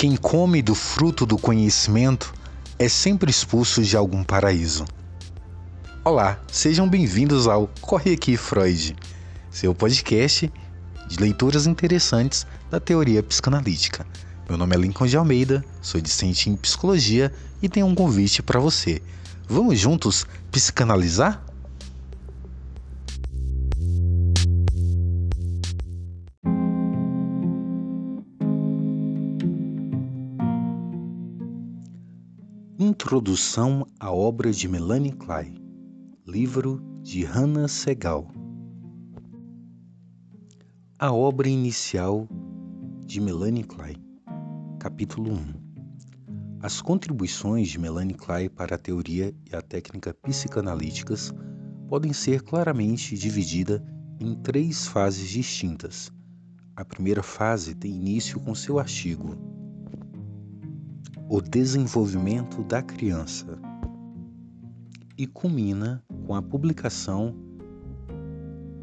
Quem come do fruto do conhecimento é sempre expulso de algum paraíso. Olá, sejam bem-vindos ao Corre Aqui Freud, seu podcast de leituras interessantes da teoria psicanalítica. Meu nome é Lincoln de Almeida, sou discente em psicologia e tenho um convite para você. Vamos juntos psicanalizar? Introdução à obra de Melanie Klein, livro de Hannah Segal. A obra inicial de Melanie Klein, capítulo 1. As contribuições de Melanie Klein para a teoria e a técnica psicanalíticas podem ser claramente divididas em três fases distintas. A primeira fase tem início com seu artigo o desenvolvimento da criança e culmina com a publicação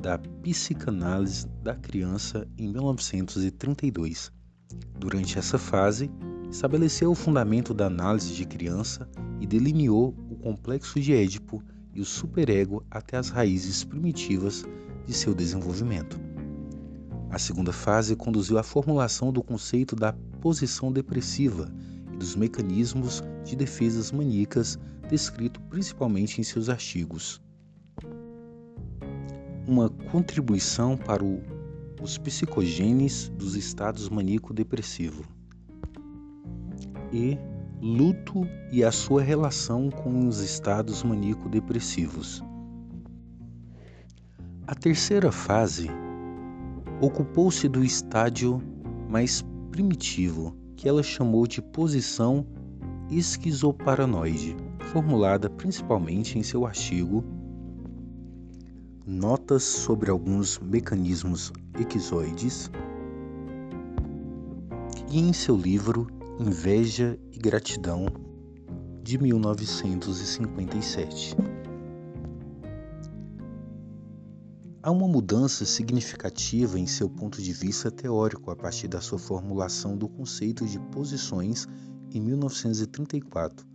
da Psicanálise da Criança em 1932. Durante essa fase, estabeleceu o fundamento da análise de criança e delineou o complexo de Édipo e o superego até as raízes primitivas de seu desenvolvimento. A segunda fase conduziu à formulação do conceito da posição depressiva dos mecanismos de defesas maníacas descrito principalmente em seus artigos. Uma contribuição para o, os psicogenes dos estados maníaco-depressivo. E luto e a sua relação com os estados maníaco-depressivos. A terceira fase ocupou-se do estádio mais primitivo, que ela chamou de posição esquizoparanoide, formulada principalmente em seu artigo Notas sobre alguns mecanismos equizoides e em seu livro Inveja e Gratidão, de 1957. Há uma mudança significativa em seu ponto de vista teórico a partir da sua formulação do conceito de posições em 1934.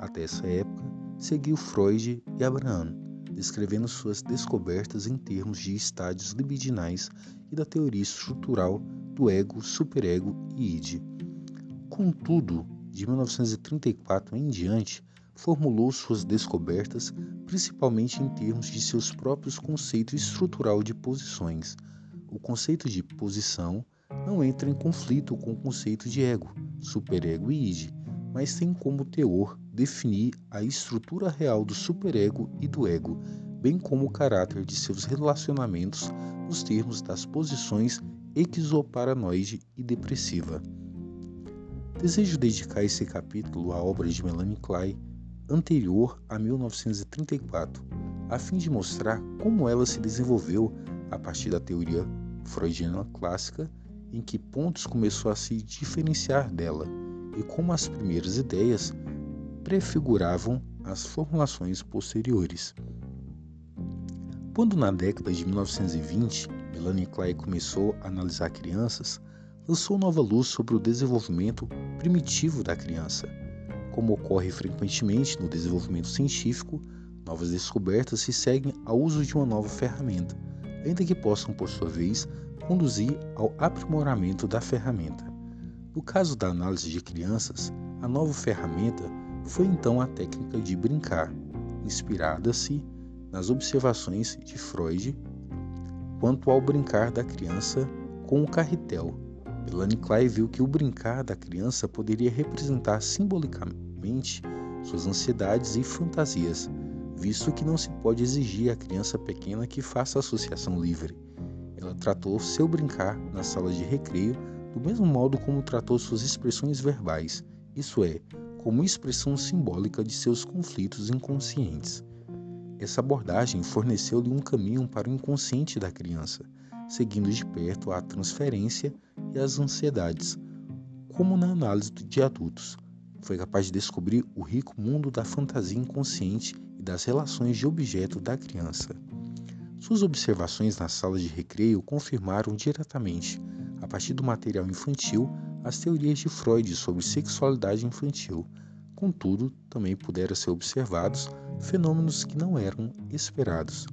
Até essa época, seguiu Freud e Abraham, descrevendo suas descobertas em termos de estádios libidinais e da teoria estrutural do ego, superego e id. Contudo, de 1934 em diante, formulou suas descobertas principalmente em termos de seus próprios conceitos estrutural de posições. O conceito de posição não entra em conflito com o conceito de ego, superego e id, mas tem como teor definir a estrutura real do superego e do ego, bem como o caráter de seus relacionamentos nos termos das posições exoparanoide e depressiva. Desejo dedicar esse capítulo à obra de Melanie Klein anterior a 1934, a fim de mostrar como ela se desenvolveu a partir da teoria freudiana clássica, em que pontos começou a se diferenciar dela e como as primeiras ideias prefiguravam as formulações posteriores. Quando na década de 1920 Melanie Klein começou a analisar crianças, lançou nova luz sobre o desenvolvimento primitivo da criança como ocorre frequentemente no desenvolvimento científico, novas descobertas se seguem ao uso de uma nova ferramenta, ainda que possam, por sua vez, conduzir ao aprimoramento da ferramenta. No caso da análise de crianças, a nova ferramenta foi então a técnica de brincar, inspirada-se nas observações de Freud quanto ao brincar da criança com o carretel. Melanie Klein viu que o brincar da criança poderia representar simbolicamente suas ansiedades e fantasias, visto que não se pode exigir à criança pequena que faça associação livre. Ela tratou seu brincar na sala de recreio do mesmo modo como tratou suas expressões verbais, isso é, como expressão simbólica de seus conflitos inconscientes. Essa abordagem forneceu-lhe um caminho para o inconsciente da criança, seguindo de perto a transferência e as ansiedades, como na análise de adultos, foi capaz de descobrir o rico mundo da fantasia inconsciente e das relações de objeto da criança. Suas observações na sala de recreio confirmaram diretamente, a partir do material infantil, as teorias de Freud sobre sexualidade infantil. Contudo, também puderam ser observados fenômenos que não eram esperados.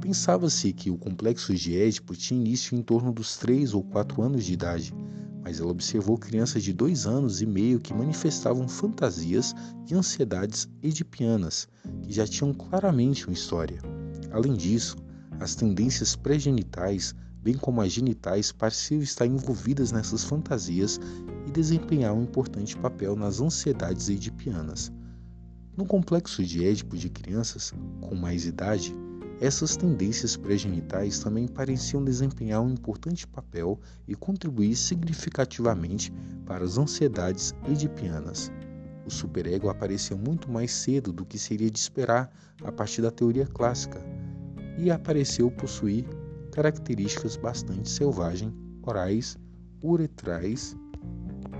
Pensava-se que o complexo de Édipo tinha início em torno dos 3 ou 4 anos de idade, mas ela observou crianças de dois anos e meio que manifestavam fantasias e ansiedades edipianas, que já tinham claramente uma história. Além disso, as tendências pré-genitais, bem como as genitais, pareciam estar envolvidas nessas fantasias e desempenhar um importante papel nas ansiedades edipianas. No complexo de Édipo de crianças com mais idade, essas tendências pré-genitais também pareciam desempenhar um importante papel e contribuir significativamente para as ansiedades edipianas. O superego apareceu muito mais cedo do que seria de esperar a partir da teoria clássica, e apareceu possuir características bastante selvagens, orais, uretrais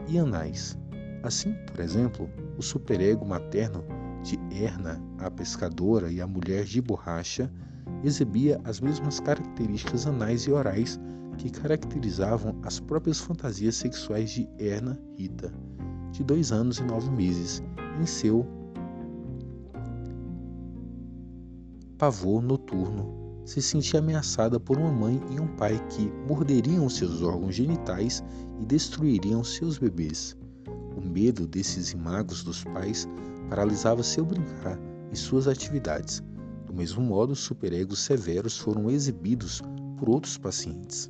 e anais. Assim, por exemplo, o superego materno de Erna, a pescadora e a mulher de borracha, exibia as mesmas características anais e orais que caracterizavam as próprias fantasias sexuais de Erna Rita, de dois anos e nove meses, em seu pavor noturno. Se sentia ameaçada por uma mãe e um pai que morderiam seus órgãos genitais e destruiriam seus bebês. O medo desses imagos dos pais paralisava seu brincar e suas atividades do mesmo modo, superegos severos foram exibidos por outros pacientes.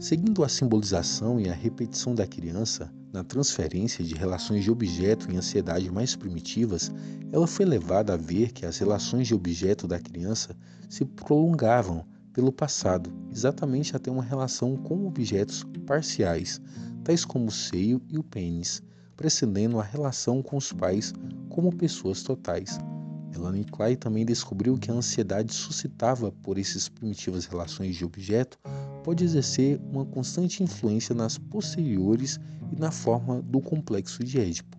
Seguindo a simbolização e a repetição da criança na transferência de relações de objeto em ansiedade mais primitivas, ela foi levada a ver que as relações de objeto da criança se prolongavam pelo passado, exatamente até uma relação com objetos parciais, tais como o seio e o pênis, precedendo a relação com os pais como pessoas totais. Melanie Klein também descobriu que a ansiedade suscitada por essas primitivas relações de objeto pode exercer uma constante influência nas posteriores e na forma do complexo de Édipo.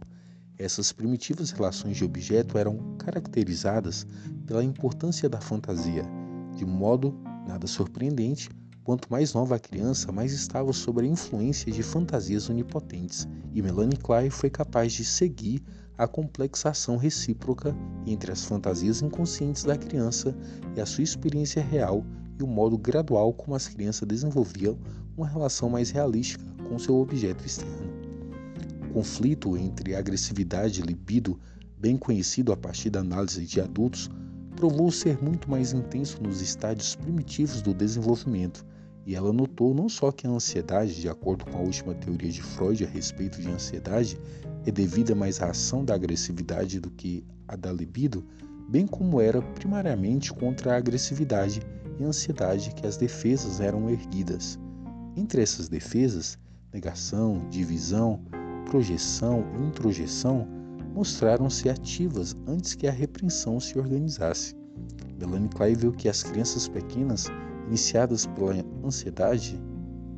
Essas primitivas relações de objeto eram caracterizadas pela importância da fantasia. De modo nada surpreendente, quanto mais nova a criança, mais estava sob a influência de fantasias onipotentes, e Melanie Klein foi capaz de seguir a complexação recíproca entre as fantasias inconscientes da criança e a sua experiência real e o modo gradual como as crianças desenvolviam uma relação mais realística com seu objeto externo. O conflito entre agressividade e libido, bem conhecido a partir da análise de adultos, provou ser muito mais intenso nos estádios primitivos do desenvolvimento, e ela notou não só que a ansiedade, de acordo com a última teoria de Freud a respeito de ansiedade, é devida mais à ação da agressividade do que à da libido, bem como era primariamente contra a agressividade e ansiedade que as defesas eram erguidas. Entre essas defesas, negação, divisão, projeção e introjeção mostraram-se ativas antes que a repreensão se organizasse. Melanie Klein viu que as crianças pequenas, iniciadas pela ansiedade,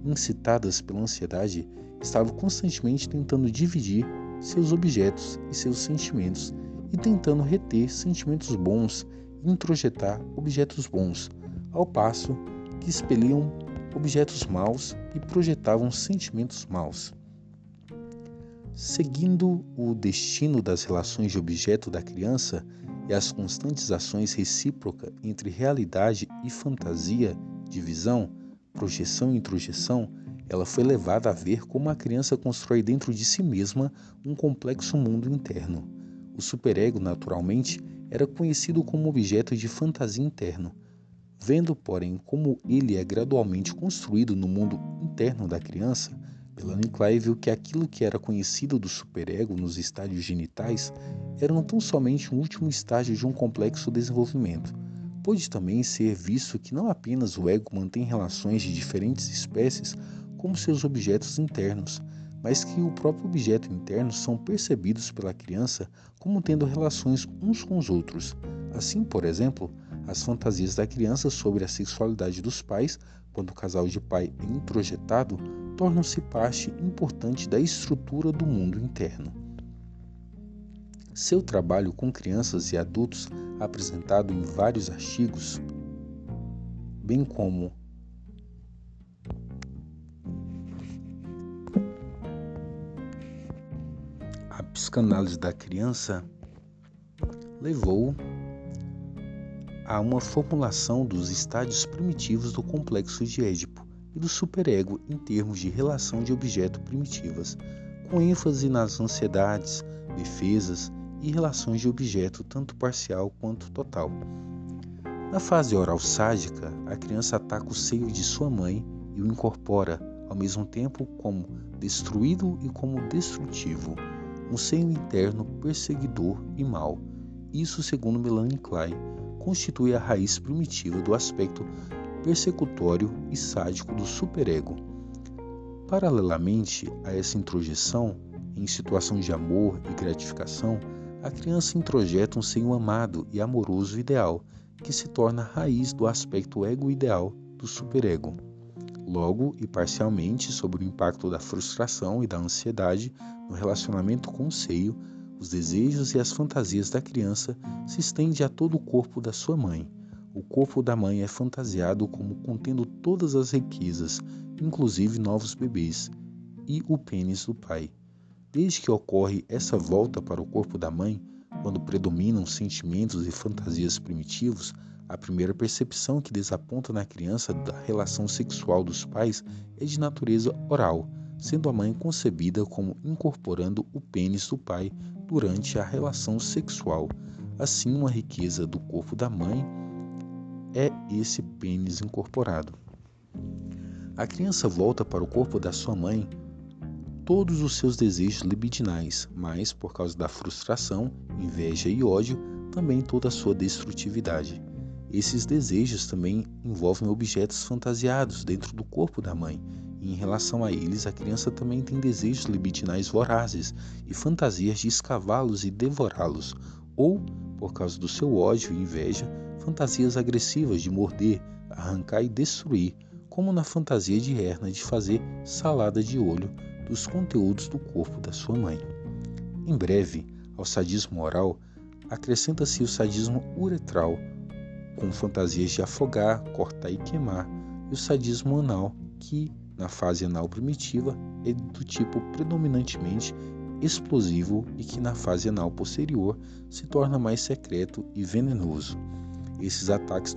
incitadas pela ansiedade, estavam constantemente tentando dividir seus objetos e seus sentimentos e tentando reter sentimentos bons e introjetar objetos bons, ao passo que expeliam objetos maus e projetavam sentimentos maus. Seguindo o destino das relações de objeto da criança e as constantes ações recíprocas entre realidade e fantasia, divisão, projeção e introjeção, ela foi levada a ver como a criança constrói dentro de si mesma um complexo mundo interno. O superego, naturalmente, era conhecido como objeto de fantasia interno. Vendo, porém, como ele é gradualmente construído no mundo interno da criança, Melanie Klein viu que aquilo que era conhecido do superego nos estádios genitais era não tão somente um último estágio de um complexo desenvolvimento. Pode também ser visto que não apenas o ego mantém relações de diferentes espécies como seus objetos internos, mas que o próprio objeto interno são percebidos pela criança como tendo relações uns com os outros. Assim, por exemplo, as fantasias da criança sobre a sexualidade dos pais, quando o casal de pai é introjetado, tornam-se parte importante da estrutura do mundo interno. Seu trabalho com crianças e adultos, apresentado em vários artigos, bem como psicanálise da criança levou a uma formulação dos estádios primitivos do complexo de Édipo e do superego em termos de relação de objeto primitivas, com ênfase nas ansiedades, defesas e relações de objeto tanto parcial quanto total. Na fase oral sádica, a criança ataca o seio de sua mãe e o incorpora, ao mesmo tempo como destruído e como destrutivo, um seio interno perseguidor e mau. Isso, segundo Melanie Klein, constitui a raiz primitiva do aspecto persecutório e sádico do superego. Paralelamente a essa introjeção, em situação de amor e gratificação, a criança introjeta um seio amado e amoroso ideal, que se torna a raiz do aspecto ego-ideal do superego. Logo e parcialmente sobre o impacto da frustração e da ansiedade no relacionamento com o seio, os desejos e as fantasias da criança se estendem a todo o corpo da sua mãe. O corpo da mãe é fantasiado como contendo todas as riquezas, inclusive novos bebês, e o pênis do pai. Desde que ocorre essa volta para o corpo da mãe, quando predominam sentimentos e fantasias primitivos, a primeira percepção que desaponta na criança da relação sexual dos pais é de natureza oral, sendo a mãe concebida como incorporando o pênis do pai durante a relação sexual. Assim, uma riqueza do corpo da mãe é esse pênis incorporado. A criança volta para o corpo da sua mãe todos os seus desejos libidinais, mas, por causa da frustração, inveja e ódio, também toda a sua destrutividade. Esses desejos também envolvem objetos fantasiados dentro do corpo da mãe, e em relação a eles, a criança também tem desejos libidinais vorazes e fantasias de escavá-los e devorá-los, ou, por causa do seu ódio e inveja, fantasias agressivas de morder, arrancar e destruir, como na fantasia de Erna de fazer salada de olho dos conteúdos do corpo da sua mãe. Em breve, ao sadismo oral, acrescenta-se o sadismo uretral, com fantasias de afogar, cortar e queimar, e o sadismo anal, que, na fase anal primitiva, é do tipo predominantemente explosivo e que na fase anal posterior se torna mais secreto e venenoso. Esses ataques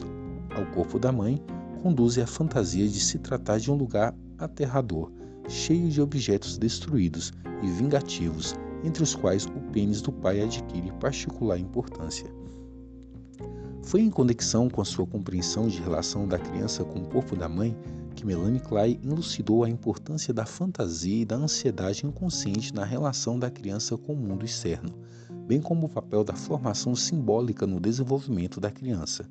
ao corpo da mãe conduzem à fantasia de se tratar de um lugar aterrador, cheio de objetos destruídos e vingativos, entre os quais o pênis do pai adquire particular importância. Foi em conexão com a sua compreensão de relação da criança com o corpo da mãe que Melanie Klein elucidou a importância da fantasia e da ansiedade inconsciente na relação da criança com o mundo externo, bem como o papel da formação simbólica no desenvolvimento da criança.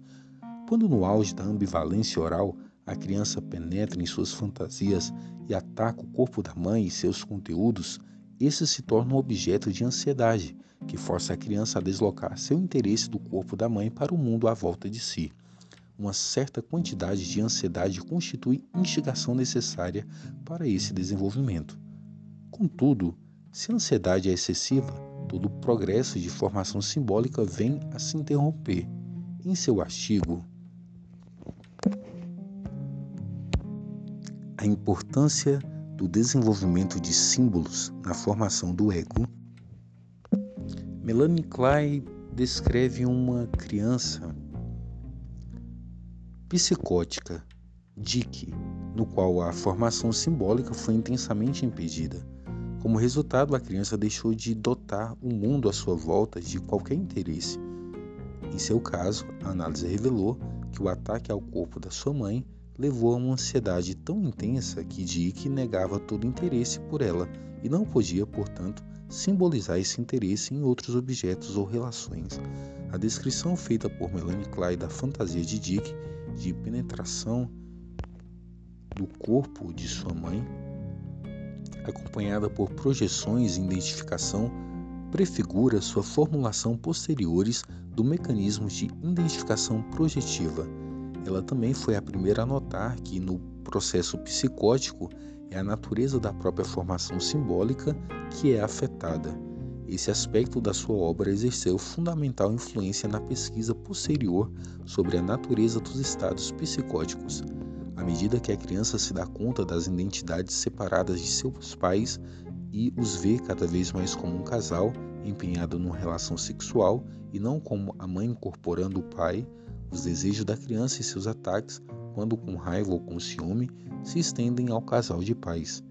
Quando no auge da ambivalência oral, a criança penetra em suas fantasias e ataca o corpo da mãe e seus conteúdos, esse se torna um objeto de ansiedade, que força a criança a deslocar seu interesse do corpo da mãe para o mundo à volta de si. Uma certa quantidade de ansiedade constitui instigação necessária para esse desenvolvimento. Contudo, se a ansiedade é excessiva, todo o progresso de formação simbólica vem a se interromper. Em seu artigo, A importância do desenvolvimento de símbolos na formação do ego. Melanie Klein descreve uma criança psicótica, Dick, no qual a formação simbólica foi intensamente impedida. Como resultado, a criança deixou de dotar o mundo à sua volta de qualquer interesse. Em seu caso, a análise revelou que o ataque ao corpo da sua mãe levou a uma ansiedade tão intensa que Dick negava todo interesse por ela e não podia, portanto, simbolizar esse interesse em outros objetos ou relações. A descrição feita por Melanie Klein da fantasia de Dick de penetração do corpo de sua mãe, acompanhada por projeções e identificação, prefigura sua formulação posteriores do mecanismo de identificação projetiva ela também foi a primeira a notar que no processo psicótico é a natureza da própria formação simbólica que é afetada. Esse aspecto da sua obra exerceu fundamental influência na pesquisa posterior sobre a natureza dos estados psicóticos. À medida que a criança se dá conta das identidades separadas de seus pais e os vê cada vez mais como um casal empenhado numa relação sexual e não como a mãe incorporando o pai, os desejos da criança e seus ataques, quando com raiva ou com ciúme, se estendem ao casal de pais.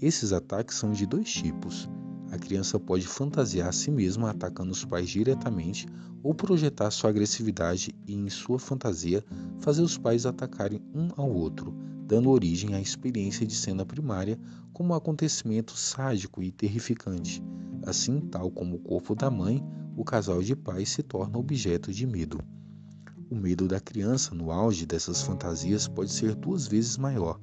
Esses ataques são de dois tipos. A criança pode fantasiar a si mesma atacando os pais diretamente ou projetar sua agressividade e, em sua fantasia, fazer os pais atacarem um ao outro, dando origem à experiência de cena primária como um acontecimento sádico e terrificante. Assim, tal como o corpo da mãe, o casal de pais se torna objeto de medo. O medo da criança no auge dessas fantasias pode ser duas vezes maior.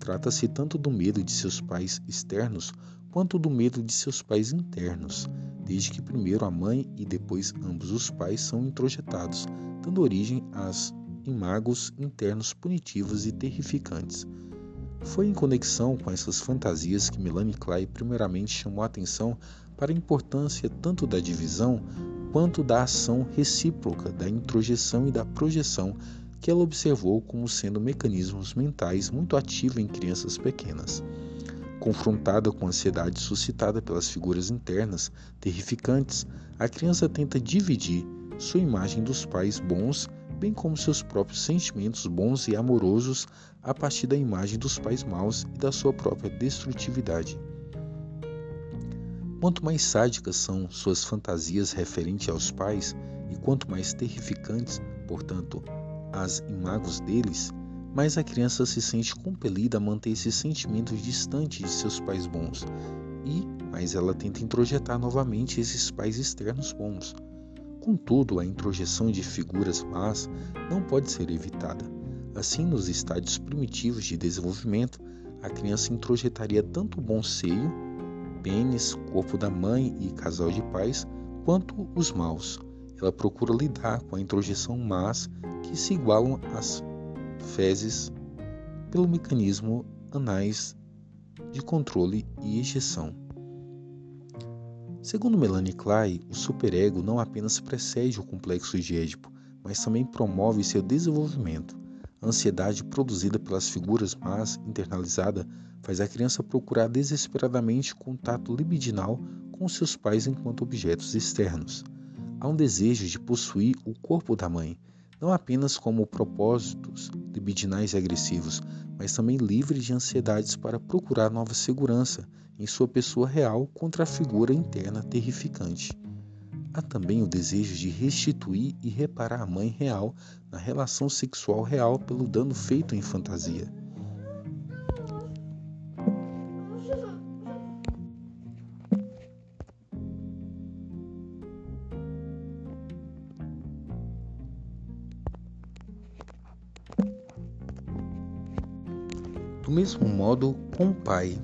Trata-se tanto do medo de seus pais externos quanto do medo de seus pais internos, desde que primeiro a mãe e depois ambos os pais são introjetados, dando origem às imagos internos punitivos e terrificantes. Foi em conexão com essas fantasias que Melanie Klein primeiramente chamou a atenção para a importância tanto da divisão quanto da ação recíproca, da introjeção e da projeção que ela observou como sendo mecanismos mentais muito ativos em crianças pequenas. Confrontada com a ansiedade suscitada pelas figuras internas terrificantes, a criança tenta dividir sua imagem dos pais bons, bem como seus próprios sentimentos bons e amorosos, a partir da imagem dos pais maus e da sua própria destrutividade. Quanto mais sádicas são suas fantasias referentes aos pais, e quanto mais terrificantes, portanto, as imagos deles, mais a criança se sente compelida a manter esses sentimentos distantes de seus pais bons, e mais ela tenta introjetar novamente esses pais externos bons. Contudo, a introjeção de figuras más não pode ser evitada. Assim, nos estádios primitivos de desenvolvimento, a criança introjetaria tanto o bom seio pênis, corpo da mãe e casal de pais, quanto os maus. Ela procura lidar com a introjeção más que se igualam às fezes pelo mecanismo anais de controle e ejeção. Segundo Melanie Klein, o superego não apenas precede o complexo de Édipo, mas também promove seu desenvolvimento. A ansiedade produzida pelas figuras más internalizada faz a criança procurar desesperadamente contato libidinal com seus pais enquanto objetos externos. Há um desejo de possuir o corpo da mãe, não apenas como propósitos libidinais e agressivos, mas também livre de ansiedades para procurar nova segurança em sua pessoa real contra a figura interna terrificante. Há também o desejo de restituir e reparar a mãe real na relação sexual real pelo dano feito em fantasia. Mesmo modo com o pai.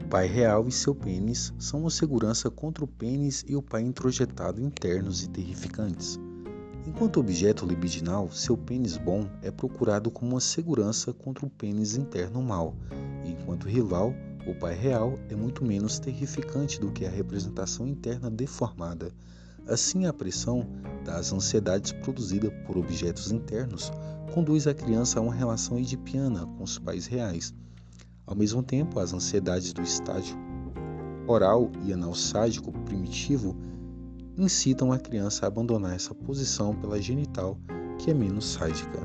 O pai real e seu pênis são uma segurança contra o pênis e o pai introjetado internos e terrificantes. Enquanto objeto libidinal, seu pênis bom é procurado como uma segurança contra o pênis interno mal, e enquanto rival, o pai real é muito menos terrificante do que a representação interna deformada Assim, a pressão das ansiedades produzida por objetos internos conduz a criança a uma relação edipiana com os pais reais. Ao mesmo tempo, as ansiedades do estágio oral e anal sádico primitivo incitam a criança a abandonar essa posição pela genital, que é menos sádica.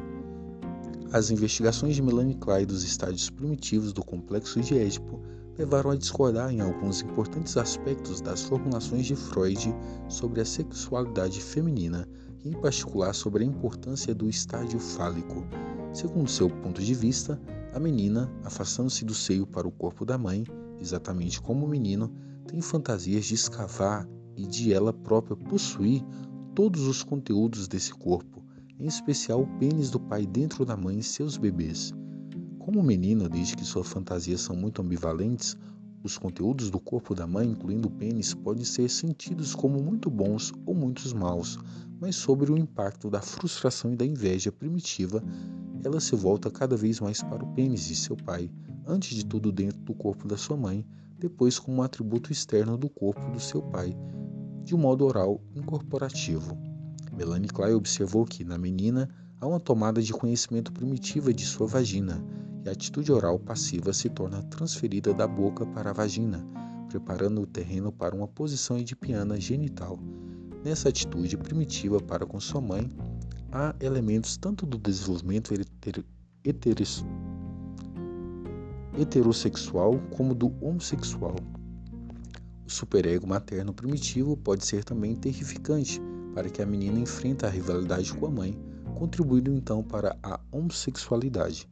As investigações de Melanie Klein dos estádios primitivos do complexo de Édipo levaram a discordar em alguns importantes aspectos das formulações de Freud sobre a sexualidade feminina, e em particular sobre a importância do estádio fálico. Segundo seu ponto de vista, a menina, afastando-se do seio para o corpo da mãe, exatamente como o menino, tem fantasias de escavar e de ela própria possuir todos os conteúdos desse corpo, em especial o pênis do pai dentro da mãe e seus bebês. Como o menino diz que suas fantasias são muito ambivalentes, os conteúdos do corpo da mãe, incluindo o pênis, podem ser sentidos como muito bons ou muitos maus, mas sobre o impacto da frustração e da inveja primitiva, ela se volta cada vez mais para o pênis de seu pai, antes de tudo dentro do corpo da sua mãe, depois como um atributo externo do corpo do seu pai, de um modo oral incorporativo. Melanie Klein observou que, na menina, há uma tomada de conhecimento primitiva de sua vagina e a atitude oral passiva se torna transferida da boca para a vagina, preparando o terreno para uma posição edipiana genital. Nessa atitude primitiva para com sua mãe, há elementos tanto do desenvolvimento heterossexual como do homossexual. O superego materno primitivo pode ser também terrificante para que a menina enfrente a rivalidade com a mãe, contribuindo então para a homossexualidade.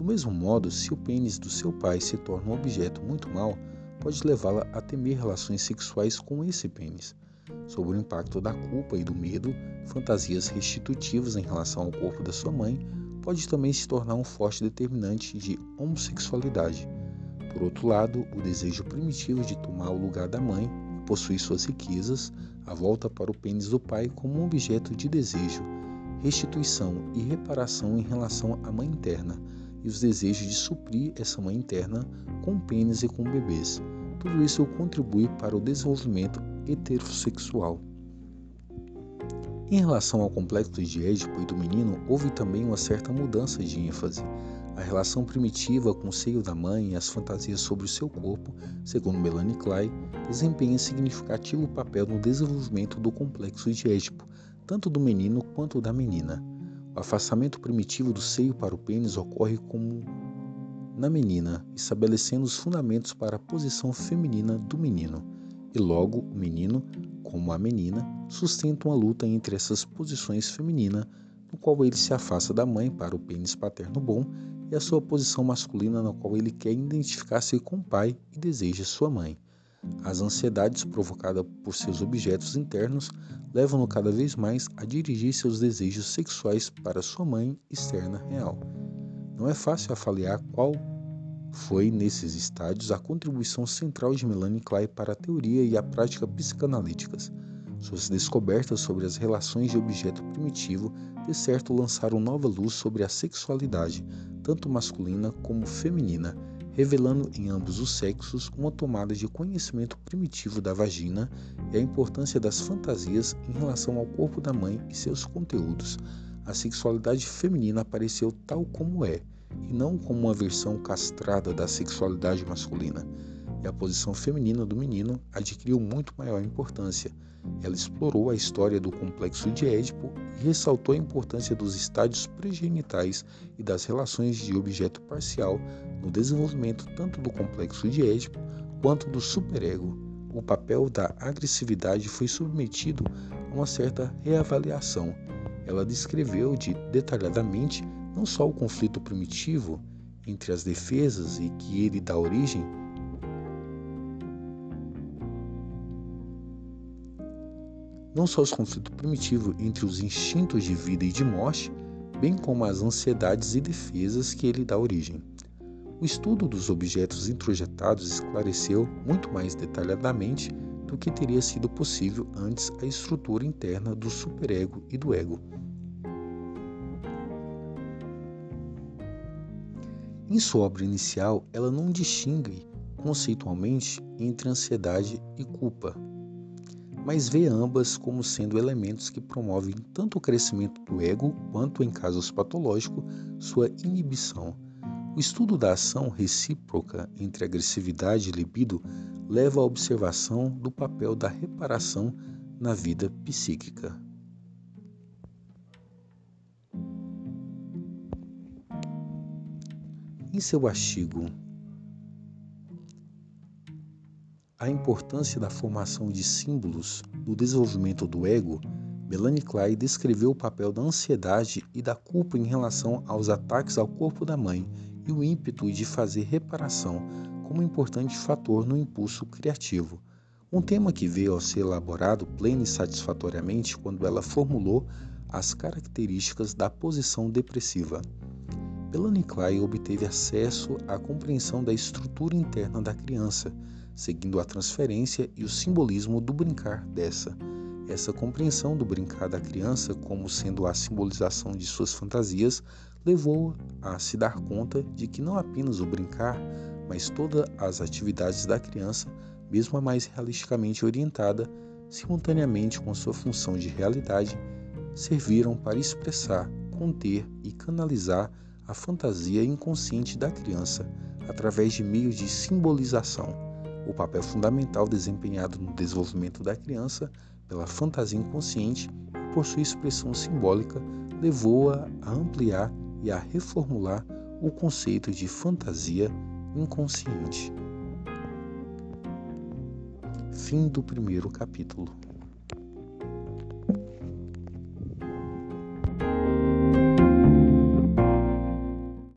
Do mesmo modo, se o pênis do seu pai se torna um objeto muito mau, pode levá-la a temer relações sexuais com esse pênis. Sob o impacto da culpa e do medo, fantasias restitutivas em relação ao corpo da sua mãe pode também se tornar um forte determinante de homossexualidade. Por outro lado, o desejo primitivo de tomar o lugar da mãe e possuir suas riquezas, a volta para o pênis do pai como um objeto de desejo, restituição e reparação em relação à mãe interna, e os desejos de suprir essa mãe interna com pênis e com bebês. Tudo isso contribui para o desenvolvimento heterossexual. Em relação ao complexo de Édipo e do menino, houve também uma certa mudança de ênfase. A relação primitiva com o seio da mãe e as fantasias sobre o seu corpo, segundo Melanie Klein, desempenham significativo papel no desenvolvimento do complexo de Édipo, tanto do menino quanto da menina. O afastamento primitivo do seio para o pênis ocorre como na menina, estabelecendo os fundamentos para a posição feminina do menino, e logo o menino, como a menina, sustentam a luta entre essas posições femininas, no qual ele se afasta da mãe para o pênis paterno bom, e a sua posição masculina, na qual ele quer identificar-se com o pai e deseja sua mãe. As ansiedades provocadas por seus objetos internos levam-no cada vez mais a dirigir seus desejos sexuais para sua mãe externa real. Não é fácil avaliar qual foi, nesses estádios, a contribuição central de Melanie Klein para a teoria e a prática psicanalíticas. Suas descobertas sobre as relações de objeto primitivo de certo lançaram nova luz sobre a sexualidade, tanto masculina como feminina, revelando em ambos os sexos uma tomada de conhecimento primitivo da vagina e a importância das fantasias em relação ao corpo da mãe e seus conteúdos. A sexualidade feminina apareceu tal como é, e não como uma versão castrada da sexualidade masculina. E a posição feminina do menino adquiriu muito maior importância. Ela explorou a história do complexo de Édipo e ressaltou a importância dos estádios pregenitais e das relações de objeto parcial no desenvolvimento tanto do complexo de Édipo quanto do superego. O papel da agressividade foi submetido a uma certa reavaliação. Ela descreveu de detalhadamente não só o conflito primitivo entre as defesas e que ele dá origem, não só os conflitos primitivos entre os instintos de vida e de morte, bem como as ansiedades e defesas que ele dá origem. O estudo dos objetos introjetados esclareceu muito mais detalhadamente do que teria sido possível antes a estrutura interna do superego e do ego. Em sua obra inicial, ela não distingue conceitualmente entre ansiedade e culpa, mas vê ambas como sendo elementos que promovem tanto o crescimento do ego quanto, em casos patológicos, sua inibição. O estudo da ação recíproca entre agressividade e libido leva à observação do papel da reparação na vida psíquica. Em seu artigo A importância da formação de símbolos no desenvolvimento do ego, Melanie Klein descreveu o papel da ansiedade e da culpa em relação aos ataques ao corpo da mãe e o ímpeto de fazer reparação como importante fator no impulso criativo. Um tema que veio a ser elaborado pleno e satisfatoriamente quando ela formulou as características da posição depressiva. Melanie Klein obteve acesso à compreensão da estrutura interna da criança, seguindo a transferência e o simbolismo do brincar dessa. Essa compreensão do brincar da criança como sendo a simbolização de suas fantasias levou a se dar conta de que não apenas o brincar, mas todas as atividades da criança, mesmo a mais realisticamente orientada, simultaneamente com sua função de realidade, serviram para expressar conter e canalizar a fantasia inconsciente da criança através de meios de simbolização. O papel fundamental desempenhado no desenvolvimento da criança pela fantasia inconsciente e por sua expressão simbólica levou-a a ampliar e a reformular o conceito de fantasia inconsciente. Fim do primeiro capítulo.